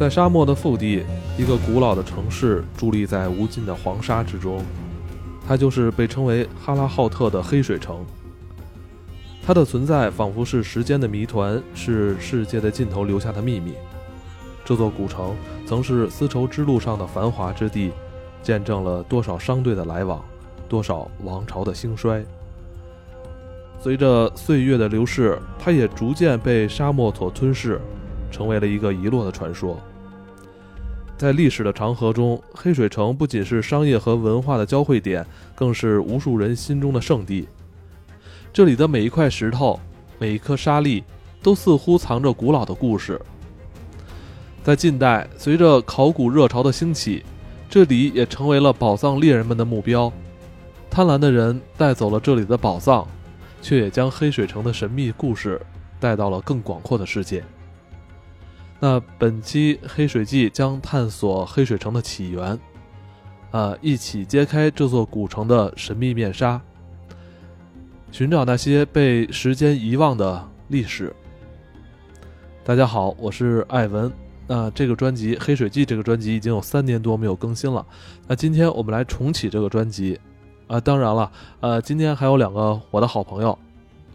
在沙漠的腹地，一个古老的城市伫立在无尽的黄沙之中，它就是被称为哈拉浩特的黑水城。它的存在仿佛是时间的谜团，是世界的尽头留下的秘密。这座古城曾是丝绸之路上的繁华之地，见证了多少商队的来往，多少王朝的兴衰。随着岁月的流逝，它也逐渐被沙漠所吞噬，成为了一个遗落的传说。在历史的长河中，黑水城不仅是商业和文化的交汇点，更是无数人心中的圣地。这里的每一块石头，每一颗沙粒，都似乎藏着古老的故事。在近代，随着考古热潮的兴起，这里也成为了宝藏猎人们的目标。贪婪的人带走了这里的宝藏，却也将黑水城的神秘故事带到了更广阔的世界。那本期《黑水记》将探索黑水城的起源，啊，一起揭开这座古城的神秘面纱。寻找那些被时间遗忘的历史。大家好，我是艾文。那这个专辑《黑水记》这个专辑已经有三年多没有更新了。那今天我们来重启这个专辑。啊，当然了，呃，今天还有两个我的好朋友，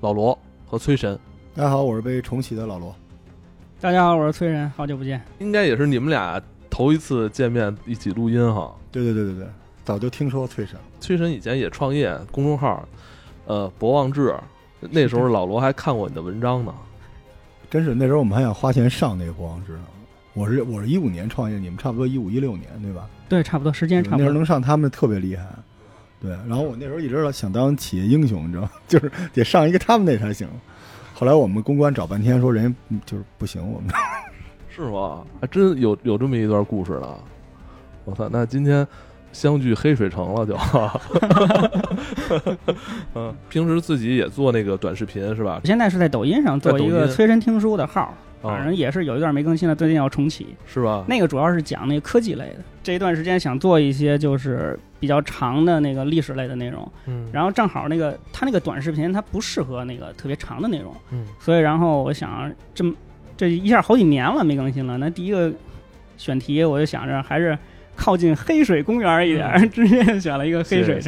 老罗和崔神。大家好，我是被重启的老罗。大家好，我是崔神，好久不见。应该也是你们俩头一次见面一起录音哈。对对对对对，早就听说崔神。崔神以前也创业公众号。呃，博望志，那时候老罗还看过你的文章呢。真是那时候我们还想花钱上那个博望志呢。我是我是一五年创业，你们差不多一五一六年对吧？对，差不多时间差不多。那时候能上他们特别厉害。对，然后我那时候一直想当企业英雄，你知道吗？就是得上一个他们那才行。后来我们公关找半天，说人家就是不行，我们。是吗？还真有有这么一段故事呢。我操，那今天。相聚黑水城了就，嗯，平时自己也做那个短视频是吧？现在是在抖音上做一个催人听书的号，反正也是有一段没更新了，最近要重启，是吧？那个主要是讲那个科技类的，这一段时间想做一些就是比较长的那个历史类的内容，嗯，然后正好那个他那个短视频它不适合那个特别长的内容，嗯，所以然后我想这么这一下好几年了没更新了，那第一个选题我就想着还是。靠近黑水公园一点，直接选了一个黑水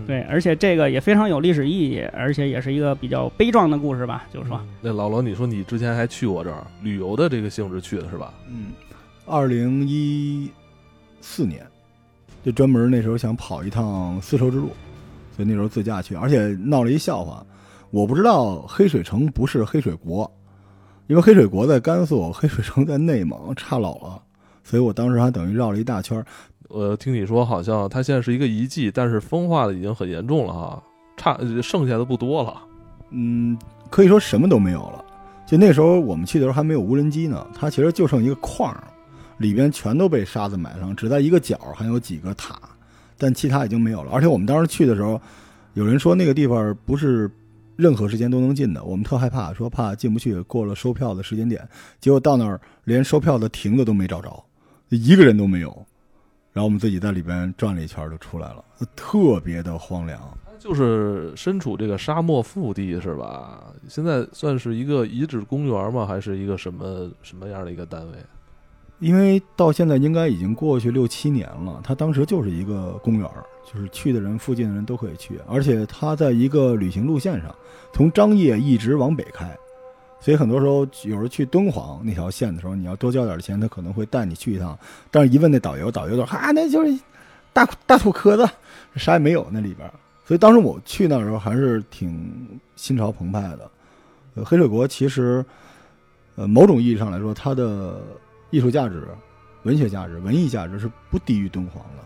城。对，而且这个也非常有历史意义，而且也是一个比较悲壮的故事吧。就是说，那老罗，你说你之前还去过这儿旅游的这个性质去的是吧？嗯，二零一四年就专门那时候想跑一趟丝绸之路，所以那时候自驾去，而且闹了一笑话。我不知道黑水城不是黑水国，因为黑水国在甘肃，黑水城在内蒙，差老了。所以我当时还等于绕了一大圈儿。我听你说，好像它现在是一个遗迹，但是风化的已经很严重了哈，差剩下的不多了。嗯，可以说什么都没有了。就那时候我们去的时候还没有无人机呢，它其实就剩一个框，里边全都被沙子埋上，只在一个角还有几个塔，但其他已经没有了。而且我们当时去的时候，有人说那个地方不是任何时间都能进的，我们特害怕，说怕进不去，过了收票的时间点，结果到那儿连收票的亭子都没找着。一个人都没有，然后我们自己在里边转了一圈就出来了，特别的荒凉。就是身处这个沙漠腹地是吧？现在算是一个遗址公园吗？还是一个什么什么样的一个单位？因为到现在应该已经过去六七年了，它当时就是一个公园，就是去的人附近的人都可以去，而且它在一个旅行路线上，从张掖一直往北开。所以很多时候，有时候去敦煌那条线的时候，你要多交点钱，他可能会带你去一趟。但是一问那导游，导游说：“哈，那就是大大土壳子，啥也没有那里边。”所以当时我去那时候还是挺心潮澎湃的。呃，黑水国其实，呃，某种意义上来说，它的艺术价值、文学价值、文艺价值是不低于敦煌的。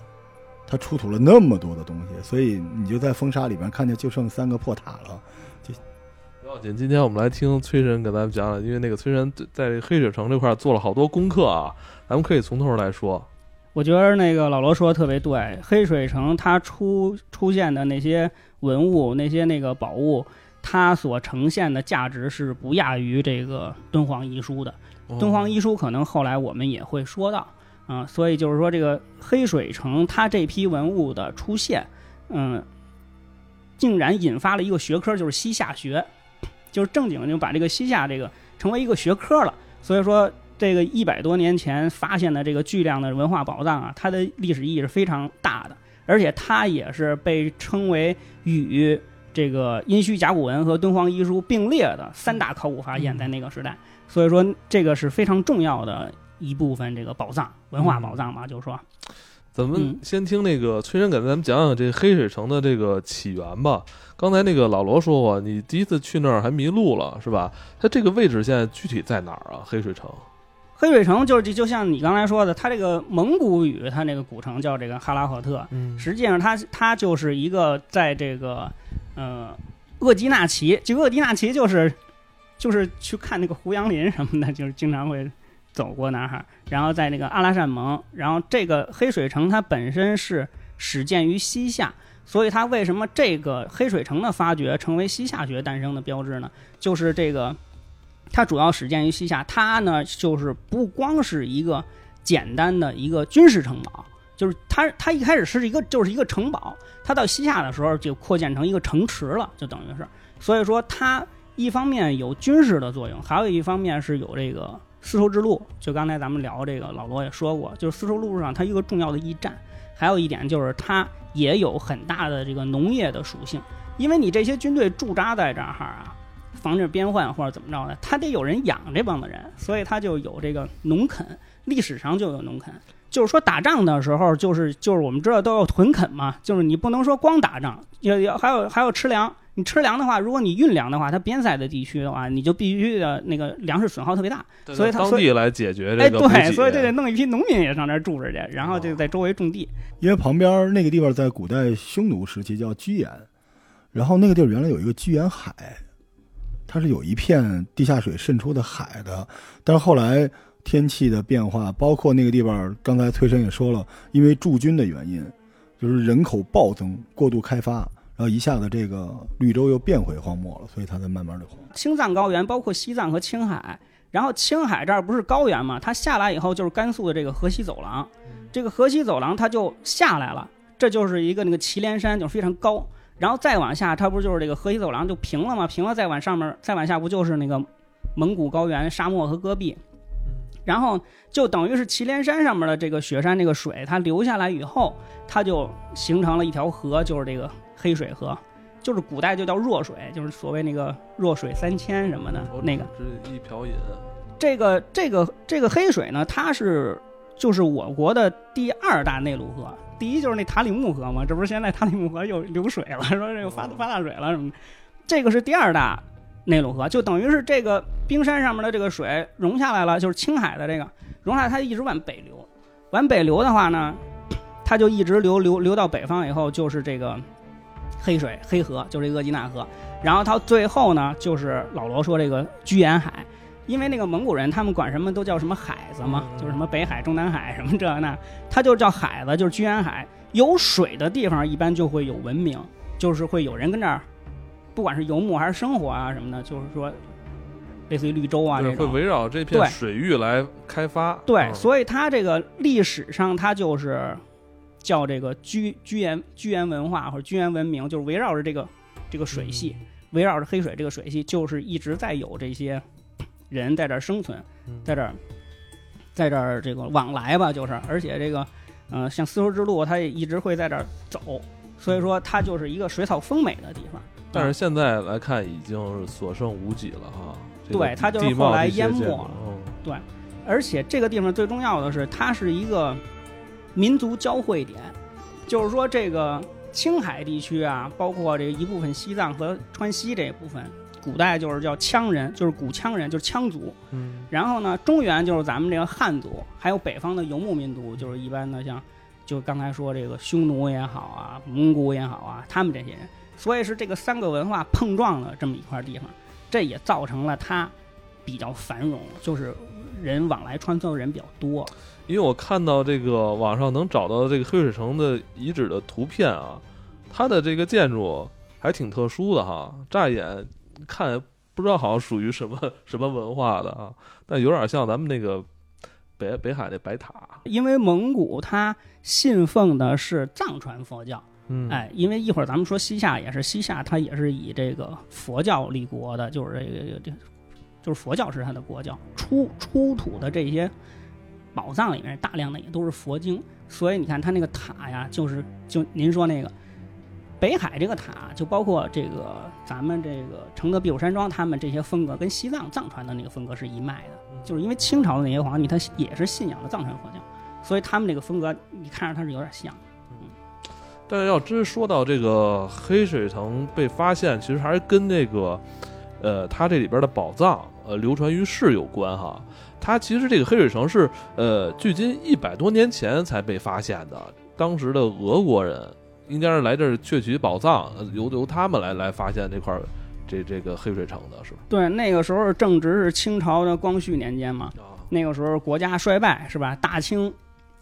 它出土了那么多的东西，所以你就在风沙里边看见就剩三个破塔了。今天我们来听崔神给咱们讲讲，因为那个崔神在黑水城这块做了好多功课啊，咱们可以从头来说。我觉得那个老罗说的特别对，黑水城它出出现的那些文物、那些那个宝物，它所呈现的价值是不亚于这个敦煌遗书的。敦煌遗书可能后来我们也会说到啊，所以就是说这个黑水城它这批文物的出现，嗯，竟然引发了一个学科，就是西夏学。就是正经就把这个西夏这个成为一个学科了，所以说这个一百多年前发现的这个巨量的文化宝藏啊，它的历史意义是非常大的，而且它也是被称为与这个殷墟甲骨文和敦煌遗书并列的三大考古发现，在那个时代，所以说这个是非常重要的一部分这个宝藏文化宝藏嘛，就是说，咱们嗯先听那个崔生给咱们讲讲这黑水城的这个起源吧。刚才那个老罗说过，你第一次去那儿还迷路了，是吧？它这个位置现在具体在哪儿啊？黑水城？黑水城就是就就像你刚才说的，它这个蒙古语，它那个古城叫这个哈拉赫特，嗯实际上它它就是一个在这个呃鄂吉纳旗，就鄂吉纳旗就是就是去看那个胡杨林什么的，就是经常会走过那儿。然后在那个阿拉善盟，然后这个黑水城它本身是始建于西夏，所以它为什么这个黑水城的发掘成为西夏学诞生的标志呢？就是这个它主要始建于西夏，它呢就是不光是一个简单的一个军事城堡。就是它，它一开始是一个就是一个城堡，它到西夏的时候就扩建成一个城池了，就等于是，所以说它一方面有军事的作用，还有一方面是有这个丝绸之路。就刚才咱们聊这个，老罗也说过，就是丝绸路上它一个重要的驿站，还有一点就是它也有很大的这个农业的属性，因为你这些军队驻扎在这儿啊，防止边患或者怎么着的，他得有人养这帮子人，所以他就有这个农垦，历史上就有农垦。就是说打仗的时候，就是就是我们知道都要屯垦嘛，就是你不能说光打仗，要要还有还有吃粮。你吃粮的话，如果你运粮的话，它边塞的地区的话，你就必须的那个粮食损耗特别大。所以它当所以地来解决哎，对，这个哎，对所以就得弄一批农民也上那儿住着去，然后哦就在周围种地。因为旁边那个地方在古代匈奴时期叫居延，然后那个地儿原来有一个居延海，它是有一片地下水渗出的海的，但是后来天气的变化，包括那个地方，刚才崔生也说了，因为驻军的原因，就是人口暴增、过度开发，然后一下子这个绿洲又变回荒漠了，所以它才慢慢的荒。青藏高原包括西藏和青海，然后青海这儿不是高原嘛，它下来以后就是甘肃的这个河西走廊，这个河西走廊它就下来了，这就是一个那个祁连山，就非常高，然后再往下，它不就是这个河西走廊就平了吗？平了再往上面，再往下不就是那个蒙古高原沙漠和戈壁？然后就等于是祁连山上面的这个雪山这个水，它流下来以后，它就形成了一条河，就是这个黑水河，就是古代就叫弱水，就是所谓那个弱水三千什么的那个。这一瓢饮，这个这个这个黑水呢，它是就是我国的第二大内陆河，第一就是那塔里木河嘛，这不是现在塔里木河又流水了，说这个发发大水了什么的，这个是第二大内陆河，就等于是这个冰山上面的这个水融下来了，就是青海的这个融下来，它一直往北流，往北流的话呢，它就一直流流流到北方以后，就是这个黑水黑河，就是这个额济纳河，然后到最后呢，就是老罗说这个居延海。因为那个蒙古人，他们管什么都叫什么海子嘛，嗯就是什么北海、中南海什么这那，他就叫海子，就是居延海。有水的地方一般就会有文明，就是会有人跟这儿，不管是游牧还是生活啊什么的，就是说类似于绿洲啊对，这种。会围绕这片水域来开发。对，嗯所以它这个历史上它就是叫这个居居延居延文化或者居延文明，就是围绕着这个这个水系，围绕着黑水这个水系，就是一直在有这些人在这儿生存，嗯在这儿在这儿这个往来吧，就是而且这个呃像丝绸之路，它也一直会在这儿走，所以说它就是一个水草丰美的地方。但是现在来看，已经是所剩无几了哈。这个对它就是后来淹没了对而且这个地方最重要的是，它是一个民族交汇点，就是说这个青海地区啊，包括这一部分西藏和川西这一部分，古代就是叫羌人，就是古羌人，就是羌族。嗯然后呢，中原就是咱们这个汉族，还有北方的游牧民族，就是一般的像，就刚才说这个匈奴也好啊，蒙古也好啊，他们这些人，所以是这个三个文化碰撞的这么一块地方，这也造成了它比较繁荣，就是人往来穿梭的人比较多。因为我看到这个网上能找到这个黑水城的遗址的图片啊，它的这个建筑还挺特殊的哈，乍一眼看不知道好像属于什么什么文化的啊，但有点像咱们那个北北海那白塔。因为蒙古它信奉的是藏传佛教，嗯，哎，因为一会儿咱们说西夏也是，西夏它也是以这个佛教立国的，就是这个这个就是佛教是它的国教，出出土的这些宝藏里面大量的也都是佛经，所以你看它那个塔呀，就是就您说那个北海这个塔，就包括这个咱们这个承德避暑山庄他们这些风格，跟西藏藏传的那个风格是一脉的，就是因为清朝的那些皇帝他也是信仰的藏传佛教，所以他们这个风格你看着它是有点像。但是要真说到这个黑水城被发现，其实还是跟那个，呃，它这里边的宝藏，呃，流传于世有关哈。它其实这个黑水城是，呃，距今一百多年前才被发现的。当时的俄国人应该是来这儿窃取宝藏，由由他们来来发现这块这这个黑水城的是吧？对，那个时候正值是清朝的光绪年间嘛，那个时候国家衰败是吧？大清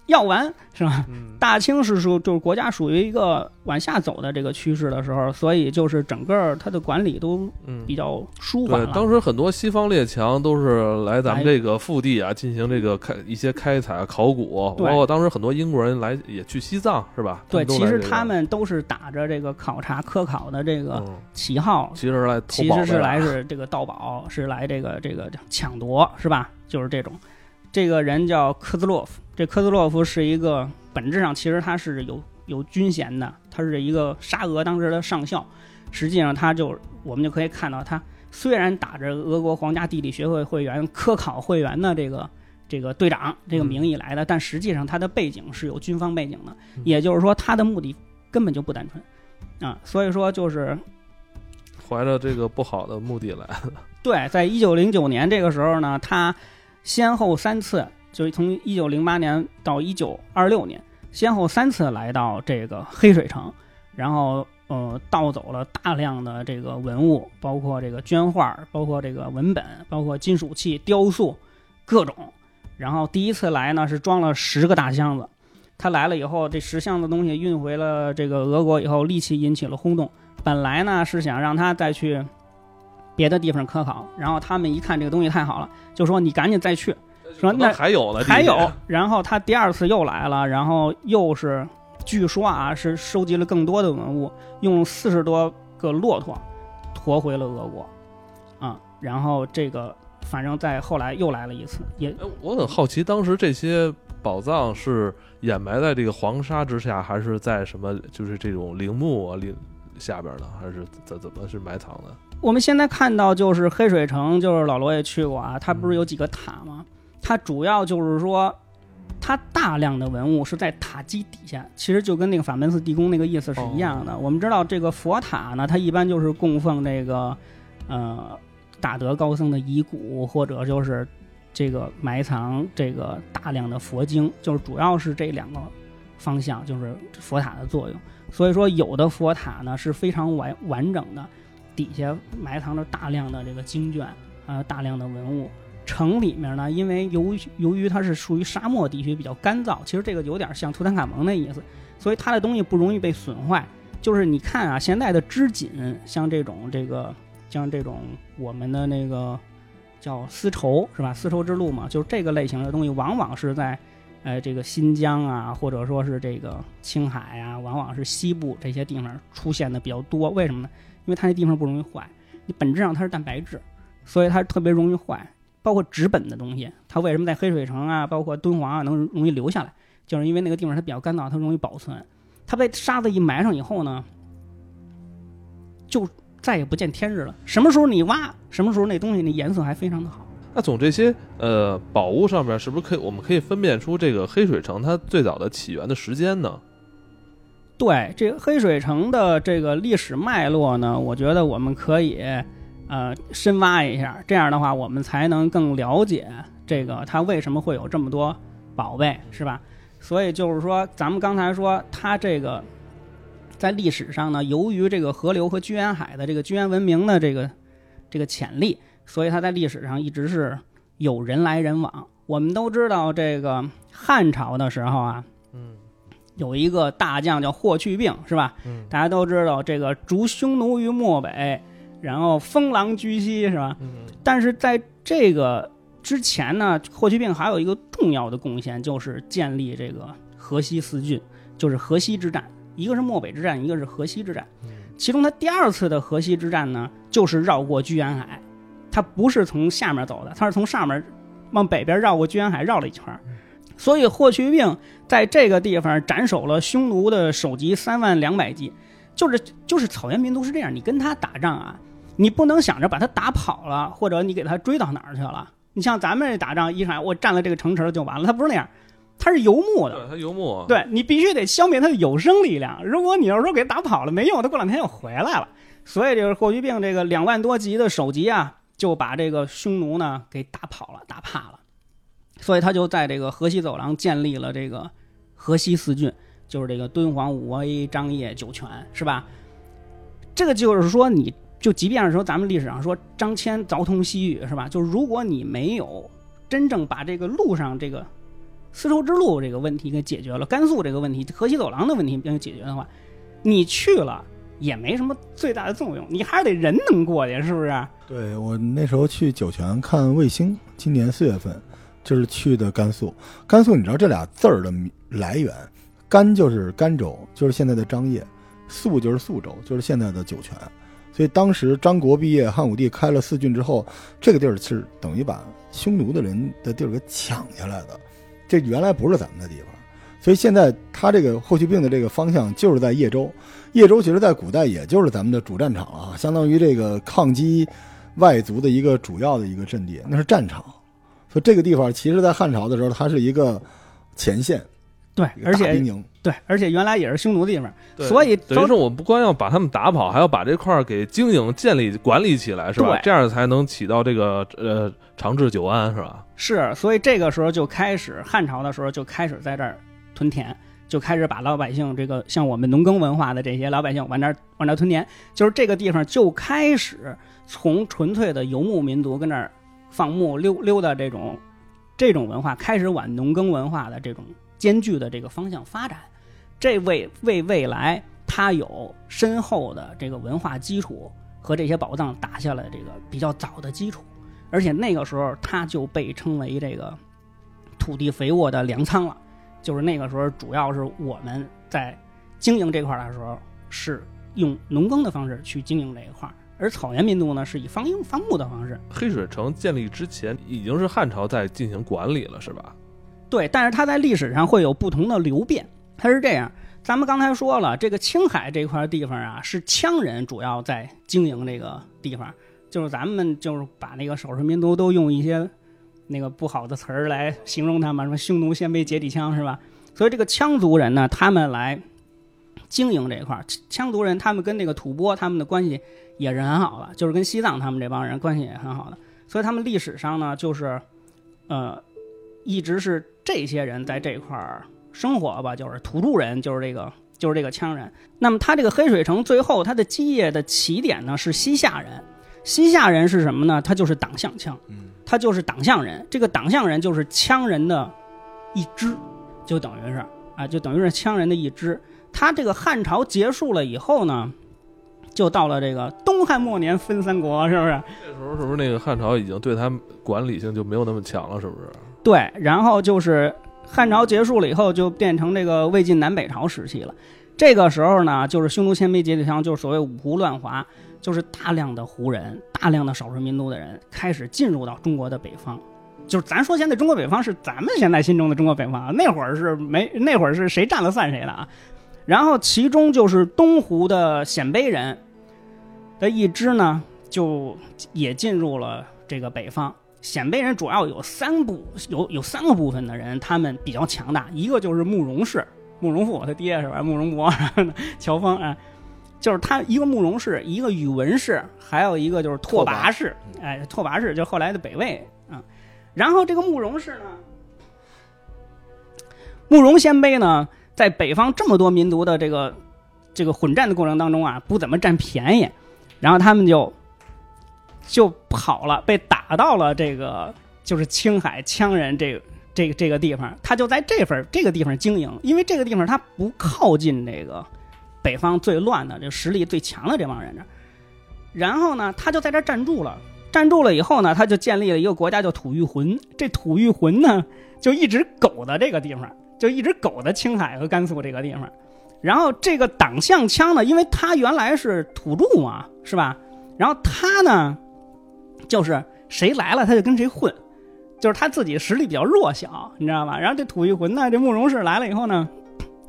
要完是吧？嗯大清是属就是国家属于一个往下走的这个趋势的时候，所以就是整个它的管理都嗯比较舒缓对，当时很多西方列强都是来咱们这个腹地啊，进行这个开一些开采、考古，包括当时很多英国人来也去西藏，是吧？对，其实他们都是打着这个考察科考的这个嗯，旗号，其实来偷其实是来是这个盗宝，是来这个这个抢夺，是吧？就是这种。这个人叫科兹洛夫，这科兹洛夫是一个本质上其实他是有有军衔的，他是一个沙俄当时的上校。实际上，他就我们就可以看到，他虽然打着俄国皇家地理学会会员、科考会员的这个这个队长这个名义来的，但实际上他的背景是有军方背景的，嗯也就是说，他的目的根本就不单纯啊。所以说，就是怀着这个不好的目的来。对，在一九零九年这个时候呢，他先后三次，就是从一九零八年到一九二六年，先后三次来到这个黑水城，然后呃盗走了大量的这个文物，包括这个绢画，包括这个文本，包括金属器、雕塑，各种。然后第一次来呢是装了十个大箱子，他来了以后，这十箱子东西运回了这个俄国以后，立即引起了轰动。本来呢是想让他再去别的地方科考，然后他们一看这个东西太好了，就说你赶紧再去，说那还有呢，还有。然后他第二次又来了，然后又是据说啊是收集了更多的文物，用四十多个骆驼驮回了俄国，啊，然后这个反正在后来又来了一次，也哎，我很好奇，当时这些宝藏是掩埋在这个黄沙之下，还是在什么就是这种陵墓啊陵下边呢？还是怎怎么是埋藏的？我们现在看到就是黑水城，就是老罗也去过啊，它不是有几个塔吗？它主要就是说，它大量的文物是在塔基底下，其实就跟那个法门寺地宫那个意思是一样的。我们知道这个佛塔呢，它一般就是供奉这个呃大德高僧的遗骨，或者就是这个埋藏这个大量的佛经，就是主要是这两个方向，就是佛塔的作用。所以说，有的佛塔呢是非常完完整的，底下埋藏着大量的这个经卷，还有大量的文物。城里面呢，因为由于由于它是属于沙漠地区，比较干燥，其实这个有点像图坦卡蒙那意思，所以它的东西不容易被损坏。就是你看啊，现在的织锦，像这种这个像这种我们的那个叫丝绸是吧？丝绸之路嘛，就是这个类型的东西，往往是在呃这个新疆啊，或者说是这个青海啊，往往是西部这些地方出现的比较多。为什么呢？因为它那地方不容易坏，你本质上它是蛋白质，所以它特别容易坏。包括纸本的东西，它为什么在黑水城啊，包括敦煌啊能容易留下来，就是因为那个地方它比较干燥，它容易保存。它被沙子一埋上以后呢，就再也不见天日了。什么时候你挖，什么时候那东西那颜色还非常的好。那从这些呃宝物上面，是不是可以我们可以分辨出这个黑水城它最早的起源的时间呢？对这个黑水城的这个历史脉络呢，我觉得我们可以呃深挖一下，这样的话我们才能更了解这个它为什么会有这么多宝贝，是吧？所以就是说，咱们刚才说它这个在历史上呢，由于这个河流和居延海的这个居延文明的这个这个潜力，所以它在历史上一直是有人来人往。我们都知道，这个汉朝的时候啊，嗯有一个大将叫霍去病，是吧？嗯大家都知道这个逐匈奴于漠北，然后封狼居西，是吧？嗯但是在这个之前呢，霍去病还有一个重要的贡献，就是建立这个河西四郡，就是河西之战，一个是漠北之战，一个是河西之战。嗯其中他第二次的河西之战呢，就是绕过居延海，他不是从下面走的，他是从上面往北边绕过居延海绕了一圈。所以霍去病在这个地方斩首了匈奴的首级三万两百骑，就是就是草原民族是这样，你跟他打仗啊，你不能想着把他打跑了，或者你给他追到哪儿去了。你像咱们这打仗，一上我占了这个城池就完了，他不是那样，他是游牧的，对他游牧，对你必须得消灭他的有生力量。如果你要说给打跑了没用，他过两天又回来了。所以这个霍去病这个两万多级的首级啊，就把这个匈奴呢给打跑了，打怕了。所以他就在这个河西走廊建立了这个河西四郡，就是这个敦煌、武威、张掖、酒泉，是吧？这个就是说，你就即便是说咱们历史上说张骞凿通西域，是吧？就是如果你没有真正把这个路上这个丝绸之路这个问题给解决了，甘肃这个问题、河西走廊的问题没有解决的话，你去了也没什么最大的作用，你还是得人能过去，是不是？对我那时候去酒泉看卫星，今年四月份就是去的甘肃。甘肃你知道这俩字儿的来源，甘就是甘州，就是现在的张掖；肃就是肃州，就是现在的酒泉。所以当时张国毕业，汉武帝开了四郡之后，这个地儿是等于把匈奴的人的地儿给抢下来的。这原来不是咱们的地方，所以现在他这个霍去病的这个方向就是在叶州。叶州其实在古代也就是咱们的主战场了啊，相当于这个抗击外族的一个主要的一个阵地，那是战场。所以这个地方其实，在汉朝的时候，它是一个前线，对，而且兵营。对，而且原来也是匈奴的地方，对所以等于是我不光要把他们打跑，还要把这块儿给经营、建立、管理起来，是吧？这样才能起到这个呃长治久安，是吧？是，所以这个时候就开始，汉朝的时候就开始在这儿屯田，就开始把老百姓这个像我们农耕文化的这些老百姓往这儿往这儿屯田，就是这个地方就开始从纯粹的游牧民族跟那儿放牧溜溜达这种这种文化，开始往农耕文化的这种艰巨的这个方向发展，这为为未来它有深厚的这个文化基础和这些宝藏打下了这个比较早的基础。而且那个时候，它就被称为这个土地肥沃的粮仓了。就是那个时候，主要是我们在经营这块儿的时候，是用农耕的方式去经营这一块儿，而草原民族呢，是以放牧放牧的方式。黑水城建立之前，已经是汉朝在进行管理了，是吧？对，但是它在历史上会有不同的流变。它是这样，咱们刚才说了，这个青海这块地方啊，是羌人主要在经营这个地方，就是咱们就是把那个少数民族都用一些那个不好的词儿来形容他们，什么匈奴、鲜卑、羯底羌是吧？所以这个羌族人呢，他们来经营这一块，羌族人他们跟那个吐蕃他们的关系也是很好的，就是跟西藏他们这帮人关系也很好的，所以他们历史上呢，就是呃，一直是这些人在这块儿生活吧，就是土著人，就是这个就是这个羌人。那么他这个黑水城最后他的基业的起点呢是西夏人，西夏人是什么呢？他就是党项羌，嗯，他就是党项人。这个党项人就是羌人的一支，就等于是啊，就等于是羌人的一支。他这个汉朝结束了以后呢，就到了这个东汉末年分三国，是不是？这时候是不是那个汉朝已经对他管理性就没有那么强了？是不是？对，然后就是汉朝结束了以后，就变成这个魏晋南北朝时期了。这个时候呢，就是匈奴、鲜卑、羯底羌，就是所谓五胡乱华，就是大量的胡人、大量的少数民族的人开始进入到中国的北方。就是咱说现在中国北方是咱们现在心中的中国北方啊，那会儿是没那会儿是谁占了算谁的啊。然后其中就是东胡的鲜卑人的一支呢，就也进入了这个北方。鲜卑人主要有三部，有有三个部分的人，他们比较强大。一个就是慕容氏，慕容复他爹是吧？慕容博、乔峰啊，就是他一个慕容氏，一个宇文氏，还有一个就是拓跋氏。哎，拓跋氏就后来的北魏啊。然后这个慕容氏呢，慕容鲜卑呢，在北方这么多民族的这个这个混战的过程当中啊，不怎么占便宜，然后他们就就跑了，被打打到了这个就是青海羌人这个这个这个地方，他就在这份这个地方经营，因为这个地方他不靠近这个北方最乱的、这实力最强的这帮人这，然后呢，他就在这站住了。站住了以后呢，他就建立了一个国家叫吐谷浑。这吐谷浑呢，就一直苟在这个地方，就一直苟在青海和甘肃这个地方。然后这个党项羌呢，因为他原来是土著嘛，是吧？然后他呢，就是谁来了他就跟谁混，就是他自己实力比较弱小，你知道吧？然后这吐谷浑呢，这慕容氏来了以后呢，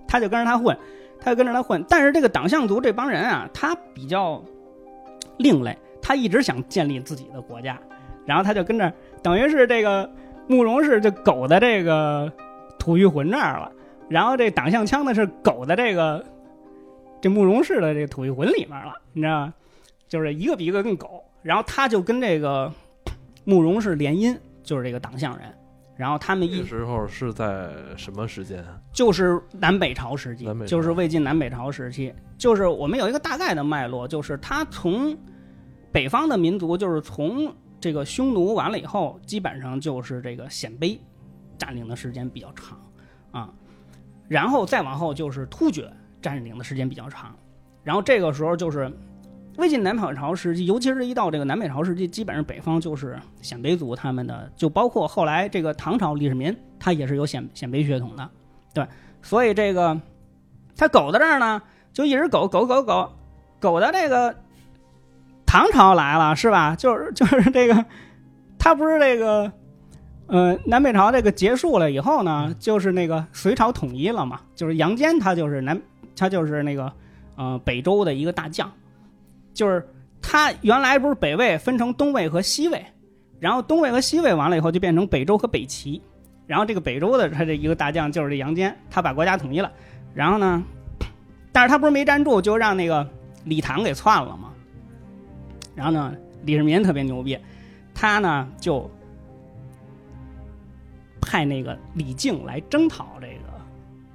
他就跟着他混，他就跟着他混。但是这个党项族这帮人啊，他比较另类，他一直想建立自己的国家，然后他就跟着，等于是这个慕容氏就苟在这个吐谷浑这儿了，然后这党项羌呢是苟在这个这慕容氏的这个吐谷浑里面了，你知道吗？就是一个比一个更狗。然后他就跟这个慕容氏联姻，就是这个党项人。然后他们一这个时候是在什么时间？就是南北朝时期就是魏晋南北朝时期，就是我们有一个大概的脉络，就是他从北方的民族，就是从这个匈奴完了以后，基本上就是这个鲜卑占领的时间比较长啊，然后再往后就是突厥占领的时间比较长，然后这个时候就是魏晋南北朝时期，尤其是一到这个南北朝时期，基本上北方就是鲜卑族他们的，就包括后来这个唐朝李世民，他也是有鲜鲜卑血统的。对，所以这个他苟在这儿呢，就一直苟苟苟苟苟到这个唐朝来了，是吧？就是就是这个，他不是这个，呃，南北朝这个结束了以后呢，就是那个隋朝统一了嘛，就是杨坚他就是南，他就是那个呃北周的一个大将，就是他原来不是北魏分成东魏和西魏，然后东魏和西魏完了以后就变成北周和北齐。然后这个北周的他这一个大将就是这杨坚，他把国家统一了。然后呢，但是他不是没站住，就让那个李唐给篡了嘛。然后呢，李世民特别牛逼，他呢就派那个李靖来征讨这个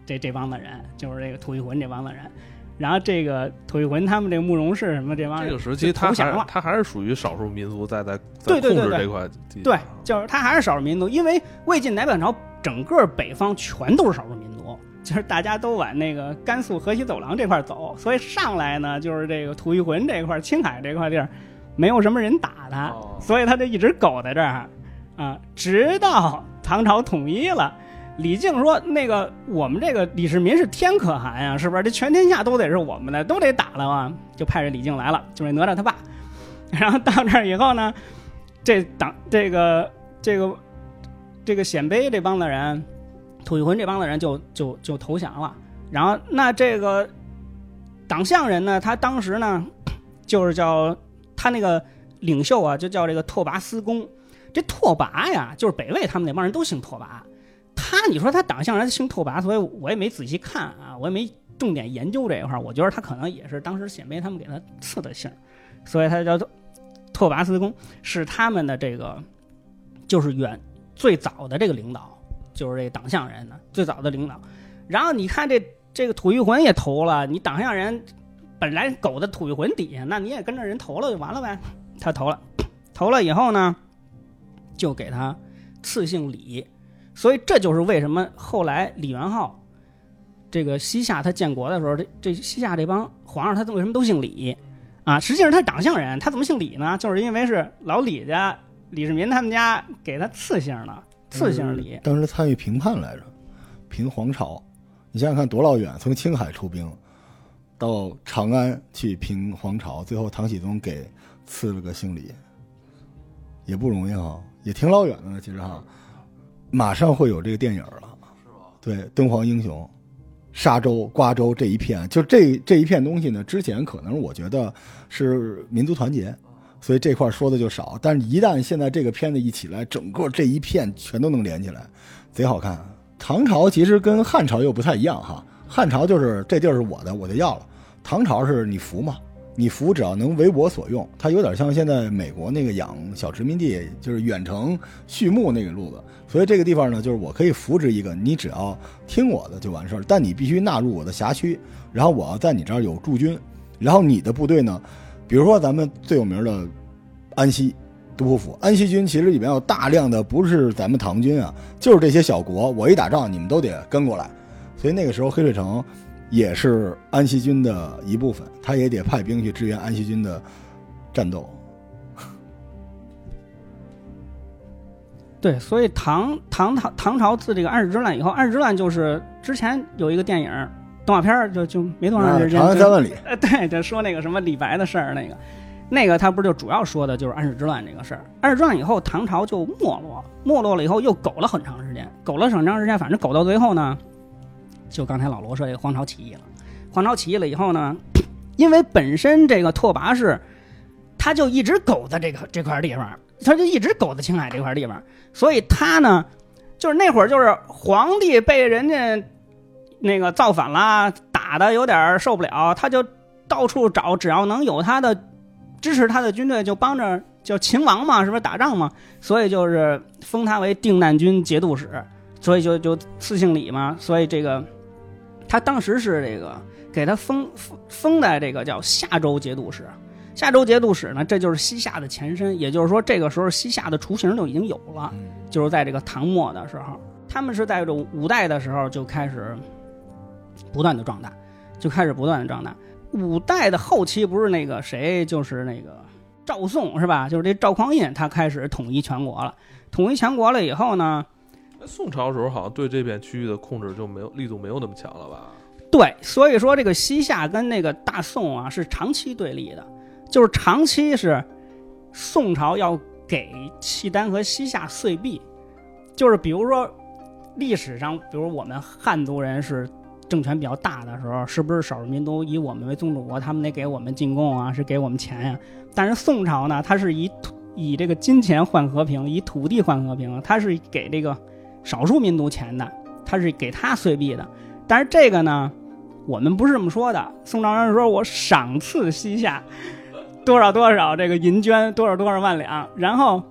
这这帮子人，就是这个吐谷浑这帮子人。然后这个吐谷浑他们这个慕容氏什么这帮人这个时期他投降了。还他还是属于少数民族在在在对对对对控制这块地对方，就是他还是少数民族，因为魏晋南北朝整个北方全都是少数民族，就是大家都往那个甘肃河西走廊这块走，所以上来呢，就是这个吐谷浑这块、青海这块地儿，没有什么人打他，哦所以他就一直苟在这儿啊，直到唐朝统一了。李靖说：“那个，我们这个李世民是天可汗呀，是不是？这全天下都得是我们的，都得打了啊！”就派这李靖来了，就是哪吒他爸。然后到这儿以后呢，这党这个这个这个鲜卑这帮的人，吐谷浑这帮的人就就就投降了。然后那这个党项人呢，他当时呢就是叫他那个领袖啊，就叫这个拓跋思恭。这拓跋呀，就是北魏他们那帮人都姓拓跋。他你说他党项人姓拓跋，所以我也没仔细看啊，我也没重点研究这一块儿。我觉得他可能也是当时鲜卑他们给他赐的姓，所以他叫拓拓跋思恭，是他们的这个就是远最早的这个领导，就是这党项人呢最早的领导。然后你看这这个吐谷浑也投了，你党项人本来狗在吐谷浑底下，那你也跟着人投了就完了呗。他投了，投了以后呢，就给他赐姓李，所以这就是为什么后来李元昊这个西夏他建国的时候，这这西夏这帮皇上他为什么都姓李啊？实际上他是党项人，他怎么姓李呢？就是因为是老李家李世民他们家给他赐姓的，赐姓李。当时参与平叛来着，平皇朝。你想想看多老远，从青海出兵到长安去平皇朝，最后唐僖宗给赐了个姓李，也不容易哈，也挺老远的呢。其实哈，马上会有这个电影了，是吧？对，敦煌英雄。沙洲、瓜州这一片，就这这一片东西呢，之前可能我觉得是民族团结，所以这块说的就少。但是，一旦现在这个片子一起来，整个这一片全都能连起来，贼好看。唐朝其实跟汉朝又不太一样哈，汉朝就是这地儿是我的，我就要了；唐朝是你服嘛，你服只要能为我所用，它有点像现在美国那个养小殖民地，就是远程畜牧那个路子。所以这个地方呢，就是我可以扶植一个，你只要听我的就完事儿，但你必须纳入我的辖区，然后我要在你这儿有驻军，然后你的部队呢，比如说咱们最有名的安西都护府，安西军其实里面有大量的不是咱们唐军啊，就是这些小国，我一打仗你们都得跟过来，所以那个时候黑水城也是安西军的一部分，他也得派兵去支援安西军的战斗。对，所以唐唐唐唐朝自这个安史之乱以后，安史之乱就是之前有一个电影动画片儿，就就没多长时间，长安三万里，呃，对，就说那个什么李白的事儿，那个那个他不是就主要说的就是安史之乱这个事儿。安史之乱以后，唐朝就没落，没落了以后又苟了很长时间，苟了很长时间，反正苟到最后呢，就刚才老罗说这个黄巢起义了。黄巢起义了以后呢，因为本身这个拓跋氏，他就一直苟在这个这块地方，他就一直苟在青海这块地方，所以他呢，就是那会儿就是皇帝被人家那个造反啦，打的有点受不了，他就到处找，只要能有他的支持他的军队，就帮着就秦王嘛，是不是打仗嘛？所以就是封他为定难军节度使，所以就就赐姓李嘛。所以这个他当时是这个给他封封封在这个叫夏州节度使。夏州节度使呢，这就是西夏的前身，也就是说这个时候西夏的雏形就已经有了，就是在这个唐末的时候，他们是在这五代的时候就开始不断的壮大，就开始不断的壮大。五代的后期不是那个谁，就是那个赵宋是吧？就是这赵匡胤他开始统一全国了。统一全国了以后呢，那宋朝时候好像对这片区域的控制就没有力度没有那么强了吧？对，所以说这个西夏跟那个大宋啊是长期对立的，就是长期是宋朝要给契丹和西夏岁币，就是比如说历史上，比如我们汉族人是政权比较大的时候，是不是少数民族以我们为宗主国，他们得给我们进贡啊，是给我们钱呀、但是宋朝呢，它是以土以这个金钱换和平，以土地换和平，它是给这个少数民族钱的，他是给他岁币的。但是这个呢，我们不是这么说的。宋朝人说我赏赐西夏多少多少这个银绢，多少多少万两，然后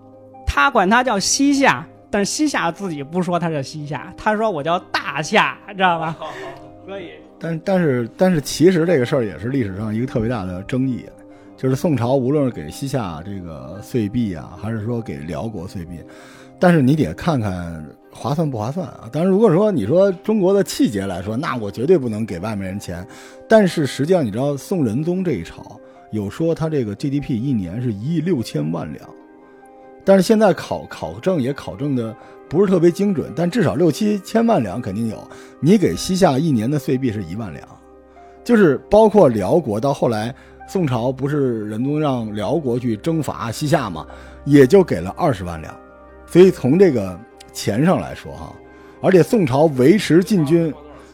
他管他叫西夏，但是西夏自己不说他是西夏，他说我叫大夏，知道吧？可以但但是但是其实这个事儿也是历史上一个特别大的争议，就是宋朝无论是给西夏这个岁币啊，还是说给辽国岁币，但是你得看看划算不划算啊。当然，如果说你说中国的气节来说，那我绝对不能给外面人钱。但是实际上，你知道宋仁宗这一朝有说他这个 GDP 一年是一亿六千万两，但是现在考考证也考证的不是特别精准，但至少六七千万两肯定有。你给西夏一年的岁币是一万两，就是包括辽国到后来宋朝不是仁宗让辽国去征伐西夏嘛，也就给了二十万两。所以从这个钱上来说哈，而且宋朝维持禁军，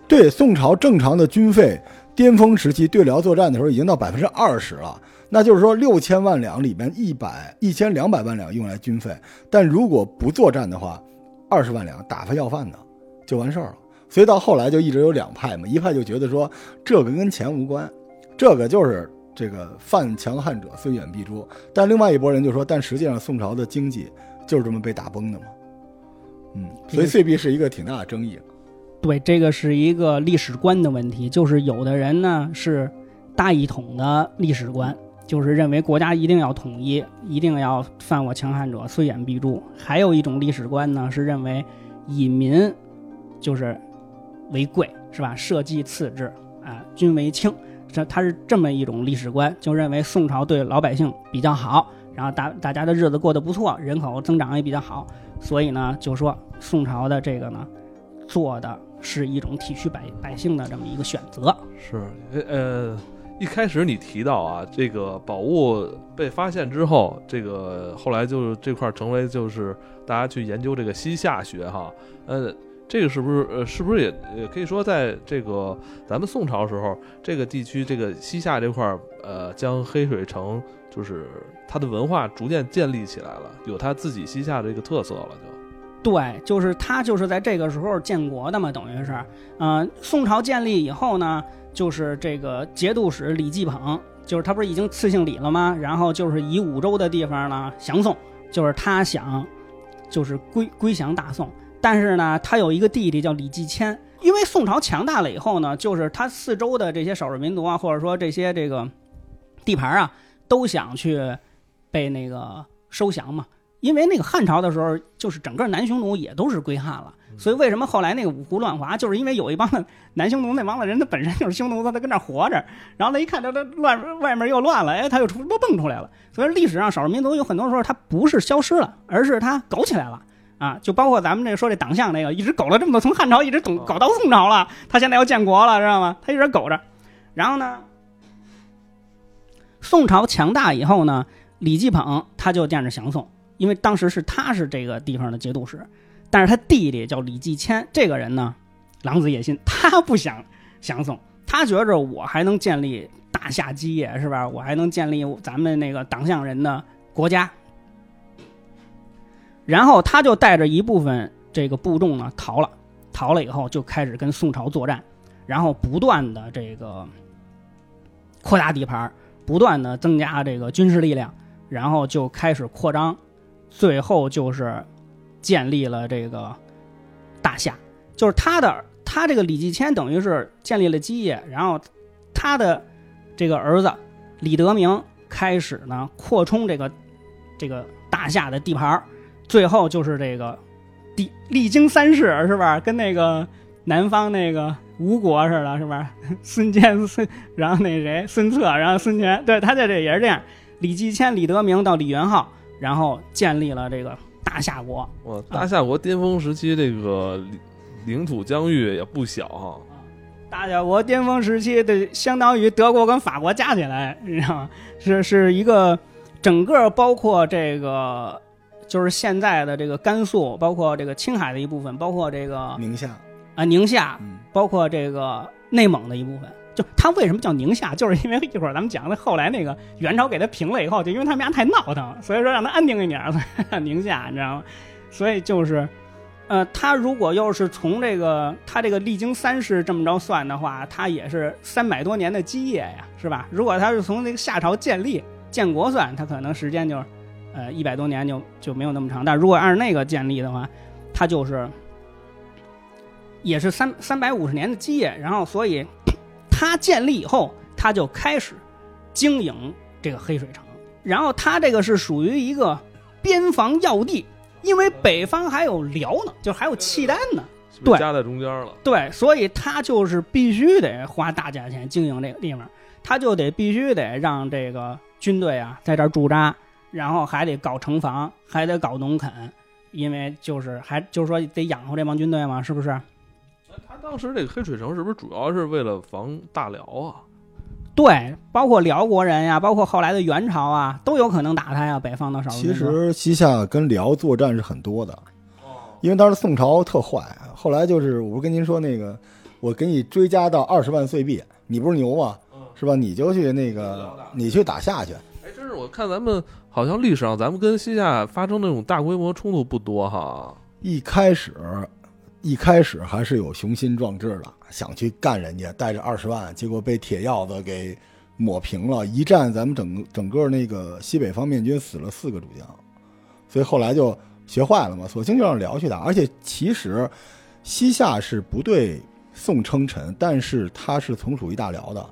对宋朝正常的军费，巅峰时期对辽作战的时候已经到百分之二十了。那就是说，六千万两里面一百一千两百万两用来军费，但如果不作战的话，二十万两打发要饭的就完事儿了。所以到后来就一直有两派嘛，一派就觉得说这个跟钱无关，这个就是这个犯强汉者虽远必诛。但另外一拨人就说，但实际上宋朝的经济就是这么被打崩的嘛。嗯，所以岁币是一个挺大的争议。对，这个是一个历史观的问题，就是有的人呢是大一统的历史观，就是认为国家一定要统一，一定要犯我强汉者虽远必诛；还有一种历史观呢是认为以民就是为贵，是吧？社稷次之啊，君为轻。这他是这么一种历史观，就认为宋朝对老百姓比较好，然后大大家的日子过得不错，人口增长也比较好，所以呢，就说宋朝的这个呢，做的是一种体恤百百姓的这么一个选择。是，呃，一开始你提到啊，这个宝物被发现之后，这个后来就是这块成为就是大家去研究这个西夏学哈，呃，这个是不是呃是不是也也可以说在这个咱们宋朝时候，这个地区这个西夏这块儿呃，将黑水城就是它的文化逐渐建立起来了，有它自己西夏这个特色了就。对，就是他就是在这个时候建国的嘛，等于是，嗯、宋朝建立以后呢，就是这个节度使李继捧，就是他不是已经赐姓李了吗？然后就是以五州的地方呢降宋，就是他想就是归归降大宋，但是呢，他有一个弟弟叫李继迁，因为宋朝强大了以后呢，就是他四周的这些少数民族啊，或者说这些这个地盘啊，都想去被那个收降嘛。因为那个汉朝的时候，就是整个南匈奴也都是归汉了，所以为什么后来那个五胡乱华，就是因为有一帮的南匈奴那帮子人，他本身就是匈奴，他他跟那儿活着，然后他一看他他乱外面又乱了，哎，他又出都蹦出来了。所以历史上少数民族有很多时候他不是消失了，而是他搞起来了啊！就包括咱们这说这党项那个，一直苟了这么多，从汉朝一直苟苟到宋朝了，他现在要建国了，知道吗？他一直苟着，然后呢？宋朝强大以后呢，李继捧他就惦着降宋，因为当时是他是这个地方的节度使，但是他弟弟叫李继迁，这个人呢，狼子野心，他不想降宋，他觉着我还能建立大夏基业，是吧？我还能建立咱们那个党项人的国家。然后他就带着一部分这个部众呢逃了，逃了以后就开始跟宋朝作战，然后不断的这个扩大地盘，不断的增加这个军事力量，然后就开始扩张，最后就是建立了这个大夏，就是他的他这个李继迁等于是建立了基业，然后他的这个儿子李德明开始呢扩充这个这个大夏的地盘儿最后就是这个历历经三世是吧？跟那个南方那个吴国似的，是吧？孙坚、孙，然后那谁孙策，然后孙权，对他在这也是这样。李继迁、李德明到李元昊，然后建立了这个大夏国。我，大夏国巅峰时期这个领领土疆域也不小哈。大夏国巅峰时期的相当于德国跟法国加起来，你知道吗？是是一个整个包括这个。就是现在的这个甘肃，包括这个青海的一部分，包括这个宁夏啊，宁夏，嗯包括这个内蒙的一部分。就它为什么叫宁夏，就是因为一会儿咱们讲的后来那个元朝给它平了以后，就因为他们家太闹腾，所以说让它安定一点儿，所以叫宁夏，你知道吗？所以就是，呃，他如果要是从这个他这个历经三世这么着算的话，他也是三百多年的基业呀，是吧？如果他是从那个夏朝建立建国算，他可能时间就是。呃，一百多年就就没有那么长，但如果按照那个建立的话，它就是也是三三百五十年的基业，然后所以它建立以后，它就开始经营这个黑水城，然后它这个是属于一个边防要地，因为北方还有辽呢，就还有契丹呢，对夹在中间了。对，所以他就是必须得花大价钱经营这个地方，他就得必须得让这个军队啊在这儿驻扎。然后还得搞城防，还得搞农垦，因为就是还就是说得养活这帮军队嘛，是不是？他当时这个黑水城是不是主要是为了防大辽啊？对，包括辽国人呀，包括后来的元朝啊，都有可能打他呀。北方的少数其实西夏跟辽作战是很多的，因为当时宋朝特坏，后来就是我不跟您说那个，我给你追加到二十万岁币，你不是牛吗？是吧？你就去那个，你去打下去。我看咱们。好像历史上咱们跟西夏发生那种大规模冲突不多哈。一开始，一开始还是有雄心壮志的，想去干人家，带着二十万，结果被铁鹞子给抹平了。一战，咱们整整个那个西北方面军死了四个主将，所以后来就学坏了嘛，索性就让辽去打。而且其实西夏是不对宋称臣，但是他是从属于大辽的，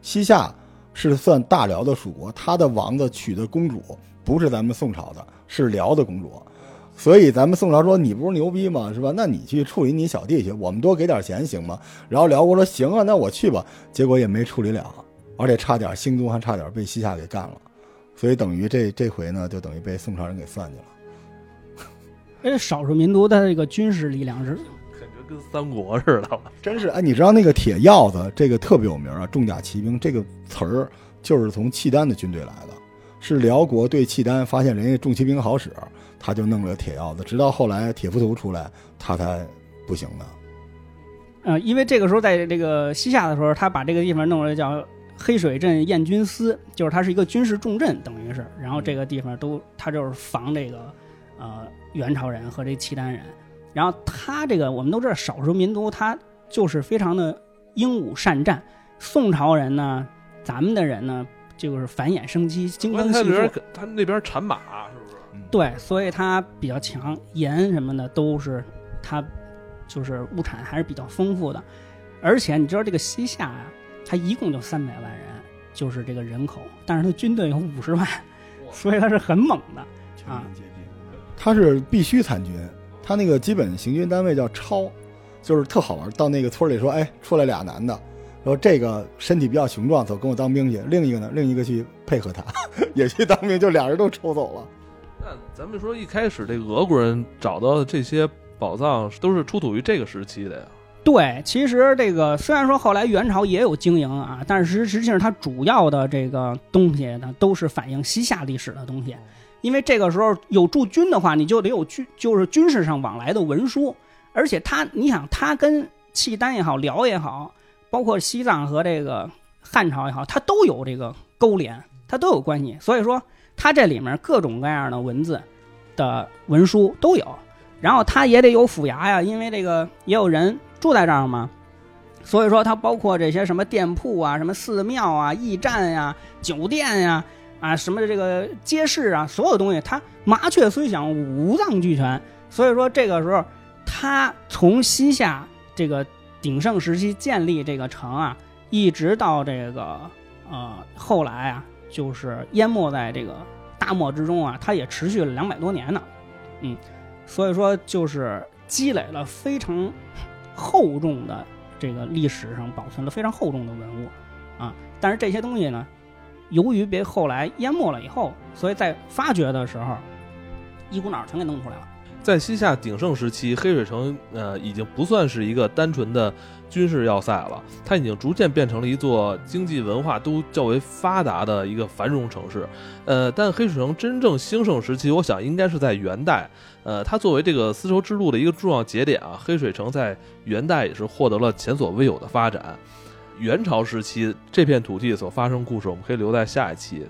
西夏。是算大辽的属国，他的王子娶的公主不是咱们宋朝的，是辽的公主，所以咱们宋朝说你不是牛逼吗？是吧？那你去处理你小弟去，我们多给点钱行吗？然后辽国说行啊，那我去吧。结果也没处理了，而且差点兴宗还差点被西夏给干了，所以等于这这回呢，就等于被宋朝人给算计了。哎，少数民族的这个军事力量是。跟三国似的，真是哎！你知道那个铁鹞子这个特别有名啊，重甲骑兵这个词儿就是从契丹的军队来的，是辽国对契丹发现人家重骑兵好使，他就弄了铁鹞子，直到后来铁浮屠出来，他才不行的。呃，因为这个时候在这个西夏的时候，他把这个地方弄了叫黑水镇燕军司，就是它是一个军事重镇，等于是，然后这个地方都他就是防这个呃元朝人和这契丹人。然后他这个我们都知道，少数民族他就是非常的英武善战。宋朝人呢，咱们的人呢，就是繁衍生息、精耕细作。他那边产马是不是？对，所以他比较强，盐什么的都是他就是物产还是比较丰富的。而且你知道这个西夏啊，他一共就三百万人，就是这个人口，但是他军队有五十万，所以他是很猛的啊。他是必须参军。他那个基本行军单位叫超，就是特好玩。到那个村里说，哎，出来俩男的，然后这个身体比较雄壮，走跟我当兵去。另一个呢，另一个去配合他，也去当兵，就俩人都抽走了。那咱们说一开始这俄国人找到的这些宝藏，都是出土于这个时期的呀？对，其实这个虽然说后来元朝也有经营啊，但是实际上它主要的这个东西呢，都是反映西夏历史的东西。因为这个时候有驻军的话，你就得有军，就是军事上往来的文书。而且他，你想他跟契丹也好，辽也好，包括西藏和这个汉朝也好，它都有这个勾连，它都有关系。所以说，它这里面各种各样的文字的文书都有。然后它也得有府衙呀，因为这个也有人住在这儿嘛。所以说，它包括这些什么店铺啊、什么寺庙啊、驿站呀、酒店呀、啊什么的这个街市啊，所有东西，它麻雀虽小，五脏俱全。所以说，这个时候。他从西夏这个鼎盛时期建立这个城啊，一直到这个呃后来啊，就是淹没在这个大漠之中啊，它也持续了两百多年呢，嗯，所以说就是积累了非常厚重的这个历史上保存了非常厚重的文物啊，但是这些东西呢，由于被后来淹没了以后，所以在发掘的时候，一股脑全给弄出来了。在西夏鼎盛时期，黑水城呃已经不算是一个单纯的军事要塞了，它已经逐渐变成了一座经济文化都较为发达的一个繁荣城市。呃，但黑水城真正兴盛时期，我想应该是在元代。呃，它作为这个丝绸之路的一个重要节点啊，黑水城在元代也是获得了前所未有的发展。元朝时期这片土地所发生故事，我们可以留在下一期。